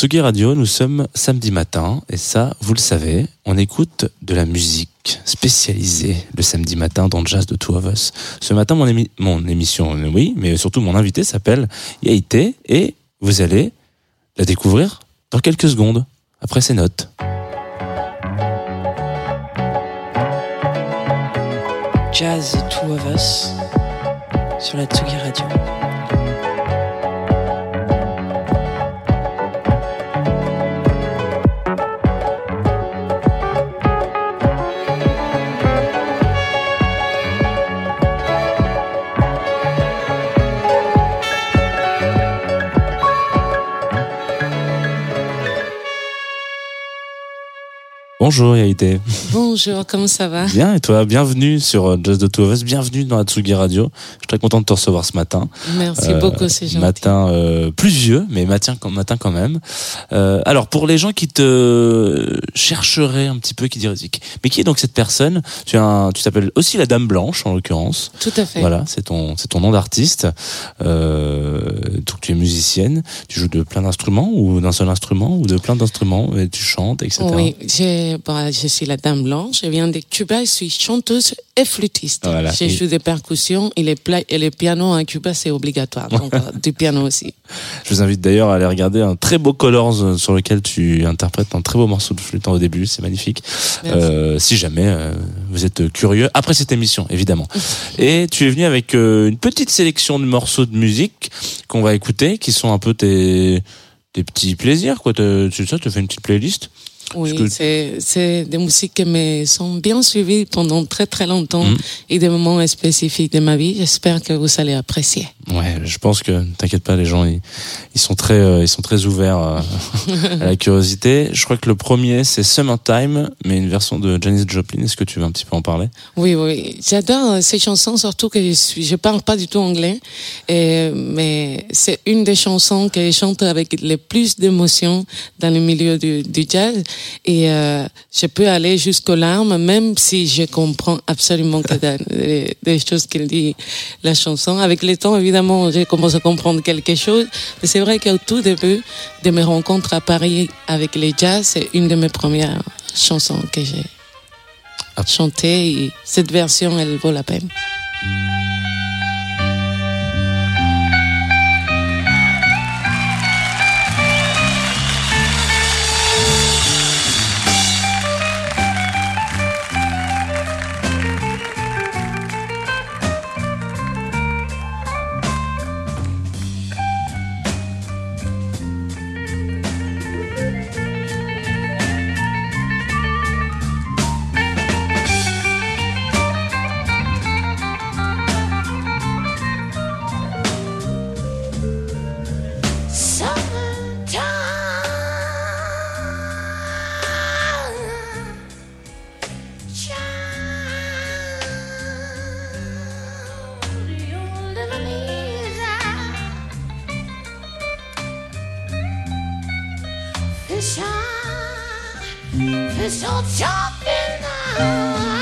Tsugi Radio, nous sommes samedi matin et ça, vous le savez, on écoute de la musique spécialisée le samedi matin dans Jazz de Two of Us. Ce matin, mon, émission, oui, mais surtout mon invité s'appelle Yaïté et vous allez la découvrir dans quelques secondes après ces notes. Jazz Two of Us sur la Tsugi Radio. Bonjour Yaïté. Bonjour, comment ça va? Bien, et toi? Bienvenue sur euh, Just the Two of Us, bienvenue dans Atsugi Radio. Je suis très content de te recevoir ce matin. Merci beaucoup, c'est gentil. Matin euh, pluvieux, mais matin, matin quand même. Euh, alors, pour les gens qui te chercheraient un petit peu, qui diraient, mais qui est donc cette personne? Tu tu t'appelles aussi la Dame Blanche, en l'occurrence. Tout à fait. Voilà, c'est ton, c'est ton nom d'artiste. Euh, donc, tu es musicienne, tu joues de plein d'instruments, ou d'un seul instrument, ou de plein d'instruments, et tu chantes, etc. Oui, j'ai je suis la Dame Blanche, je viens de Cuba, je suis chanteuse et flûtiste. Voilà. Je joue des percussions et les, et les pianos à Cuba, c'est obligatoire. Donc, euh, du piano aussi. Je vous invite d'ailleurs à aller regarder un très beau Colors euh, sur lequel tu interprètes un très beau morceau de flûte au début, c'est magnifique. Euh, si jamais euh, vous êtes curieux, après cette émission, évidemment. et tu es venu avec une petite sélection de morceaux de musique qu'on va écouter, qui sont un peu tes, petits plaisirs, quoi. Tu fais une petite playlist? Oui, c'est des musiques qui me sont bien suivies pendant très très longtemps mm. et des moments spécifiques de ma vie. J'espère que vous allez apprécier. Ouais, je pense que t'inquiète pas, les gens ils, ils, sont très euh, ils sont très ouverts euh, à la curiosité. Je crois que le premier c'est Summertime, mais une version de Janis Joplin. Est-ce que tu veux un petit peu en parler? Oui, oui, j'adore euh, ces chansons, surtout que je suis je parle pas du tout anglais, et, mais c'est une des chansons que je chante avec le plus d'émotion dans le milieu du, du jazz et euh, je peux aller jusqu'aux larmes, même si je comprends absolument que des, des choses qu'il dit la chanson. Avec le temps, évidemment, j'ai commencé à comprendre quelque chose. Mais c'est vrai qu'au tout début de mes rencontres à Paris avec les jazz, c'est une de mes premières chansons que j'ai chantées. Et cette version, elle vaut la peine. Fischer, Fischer, Job in the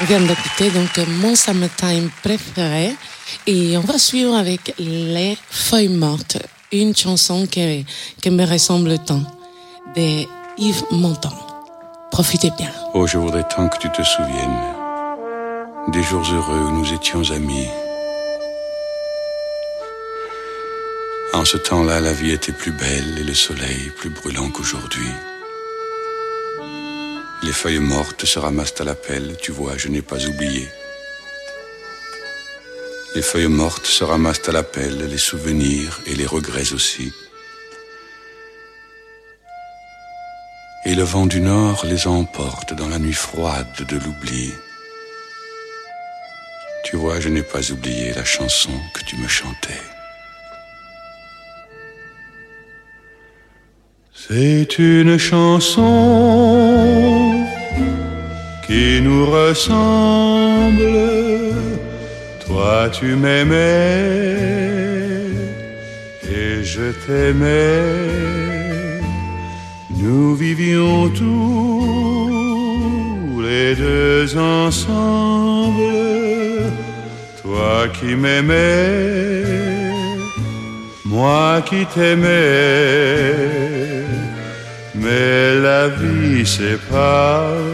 On vient d'écouter donc mon summertime préféré et on va suivre avec Les Feuilles Mortes, une chanson qui, qui me ressemble tant, de Yves Montand. Profitez bien. Oh, je voudrais tant que tu te souviennes des jours heureux où nous étions amis. En ce temps-là, la vie était plus belle et le soleil plus brûlant qu'aujourd'hui. Les feuilles mortes se ramassent à la pelle, tu vois, je n'ai pas oublié. Les feuilles mortes se ramassent à la pelle, les souvenirs et les regrets aussi. Et le vent du nord les emporte dans la nuit froide de l'oubli. Tu vois, je n'ai pas oublié la chanson que tu me chantais. C'est une chanson Toi tu m'aimais et je t'aimais. Nous vivions tous les deux ensemble. Toi qui m'aimais, moi qui t'aimais. Mais la vie sépare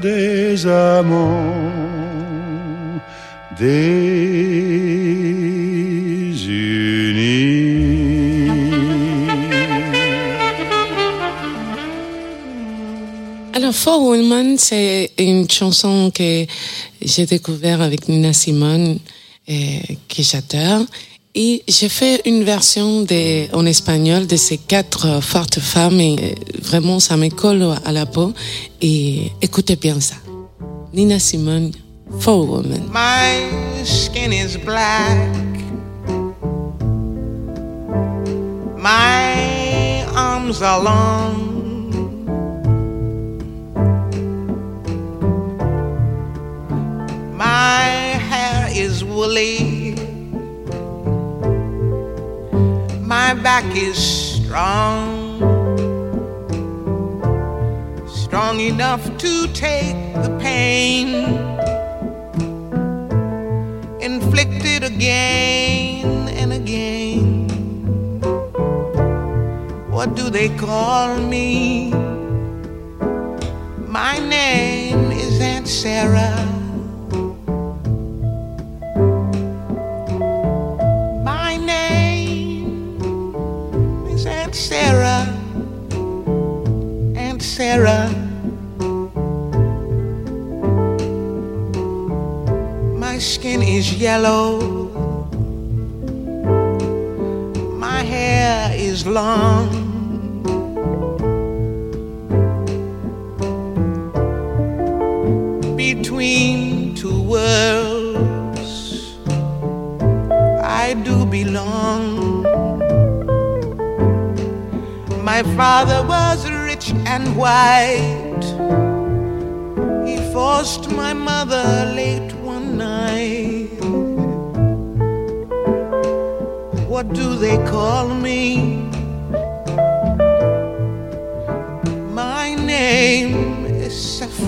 des amants. Alors, For Women, c'est une chanson que j'ai découvert avec Nina Simone, et que j'adore. Et j'ai fait une version en espagnol de ces quatre fortes femmes et vraiment ça me colle à la peau. Et écoutez bien ça. Nina Simone, For Woman. My skin is black. My arms are long. My hair is woolly. My back is strong, strong enough to take the pain inflicted again and again. What do they call me? My name is Aunt Sarah. Yellow. My hair is long.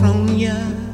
Saffronia. My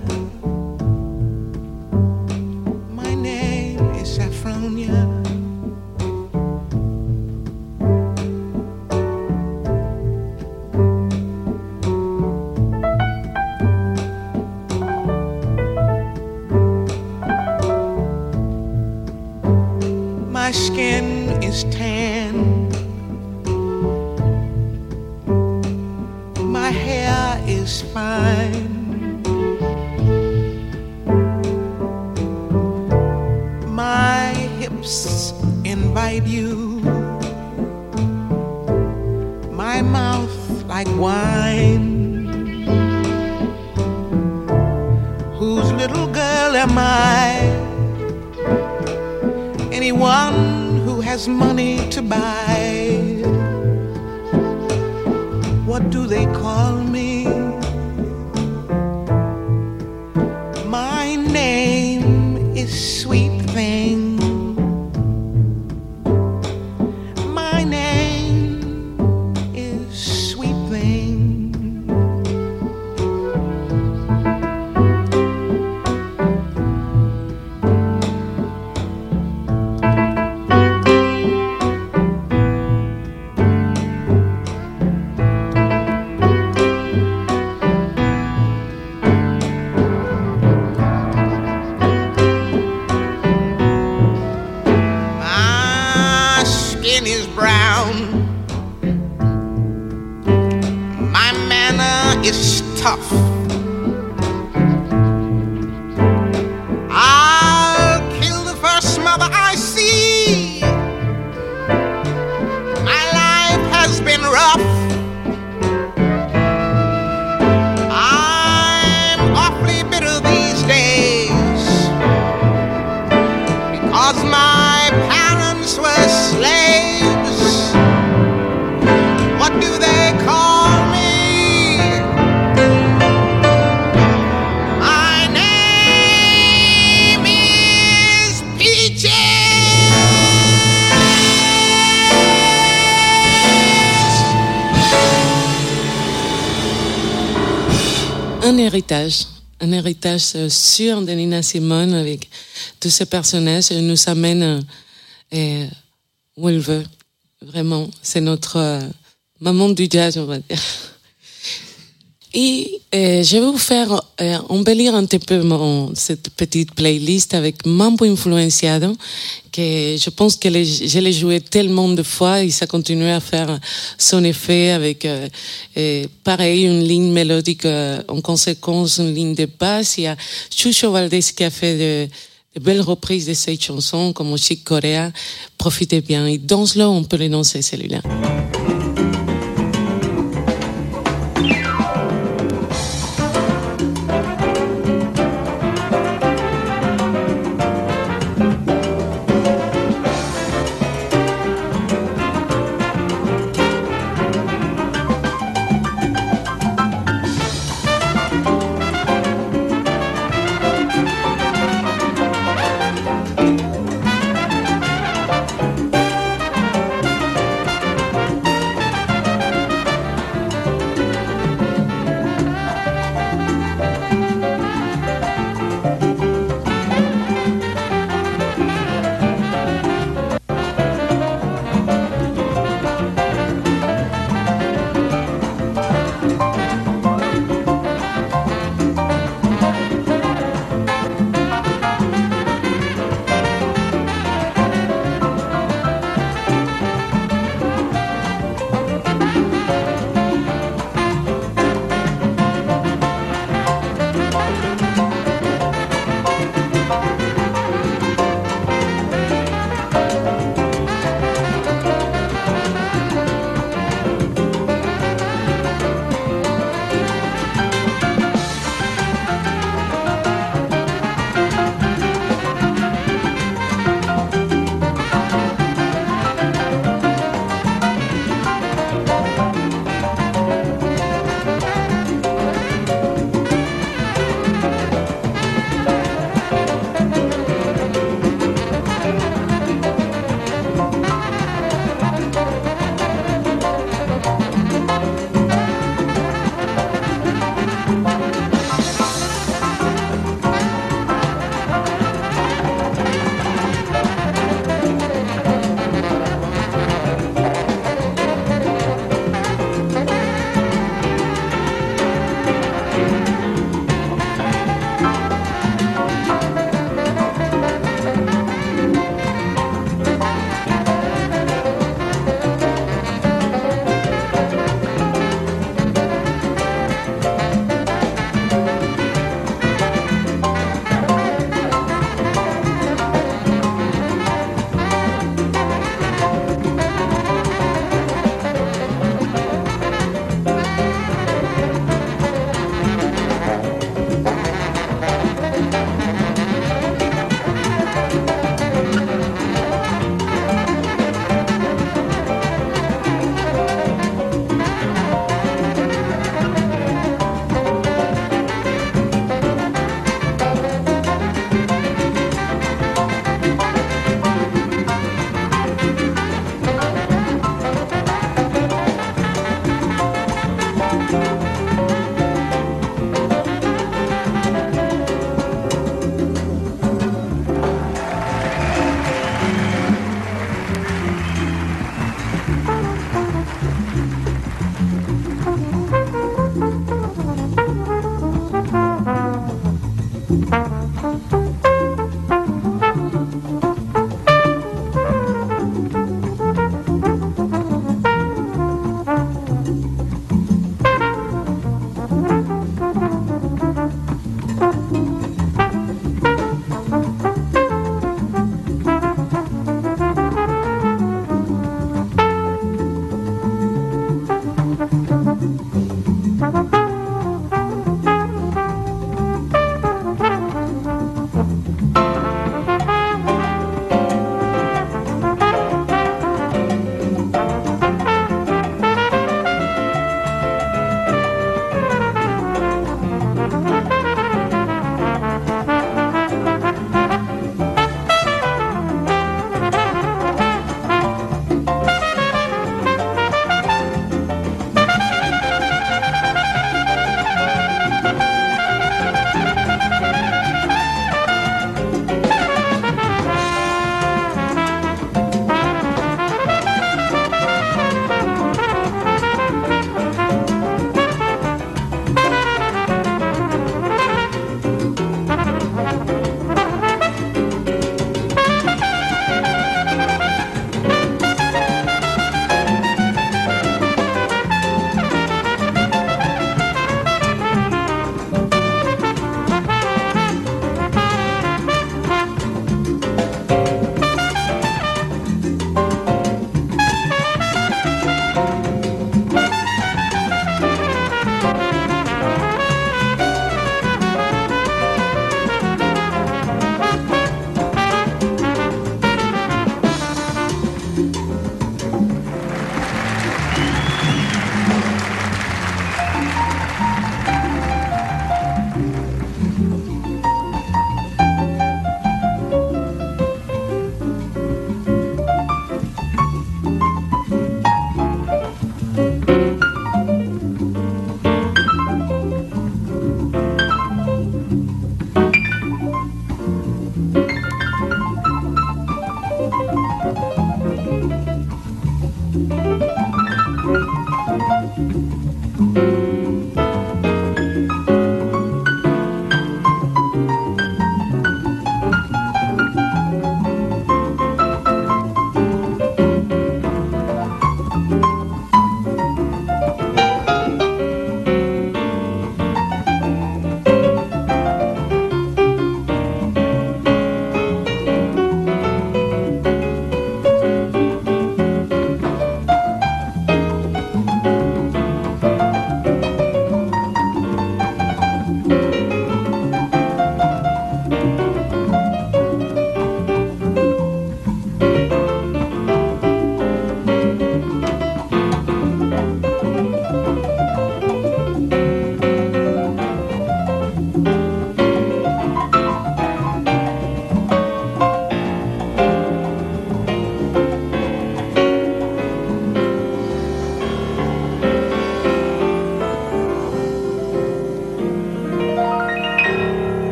anyone who has money to buy. What do they call me? My name is Sweet tough. Héritage, un héritage euh, sûr de Nina Simone avec tous ces personnages elle nous amène euh, où elle veut. Vraiment, c'est notre euh, maman du jazz, on va dire. Et euh, je vais vous faire euh, embellir un petit peu mon, cette petite playlist avec Mambo Influenciado, que je pense que les- je l'ai joué tellement de fois et ça continue à faire son effet avec, euh, euh, pareil, une ligne mélodique euh, en conséquence, une ligne de basse. Il y a Chucho Valdés qui a fait de, belles reprises de cette chanson, comme aussi Coréa. Profitez bien et danse-le, on peut danser celui-là.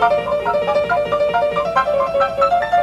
Thank you.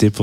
Merci. Et été pour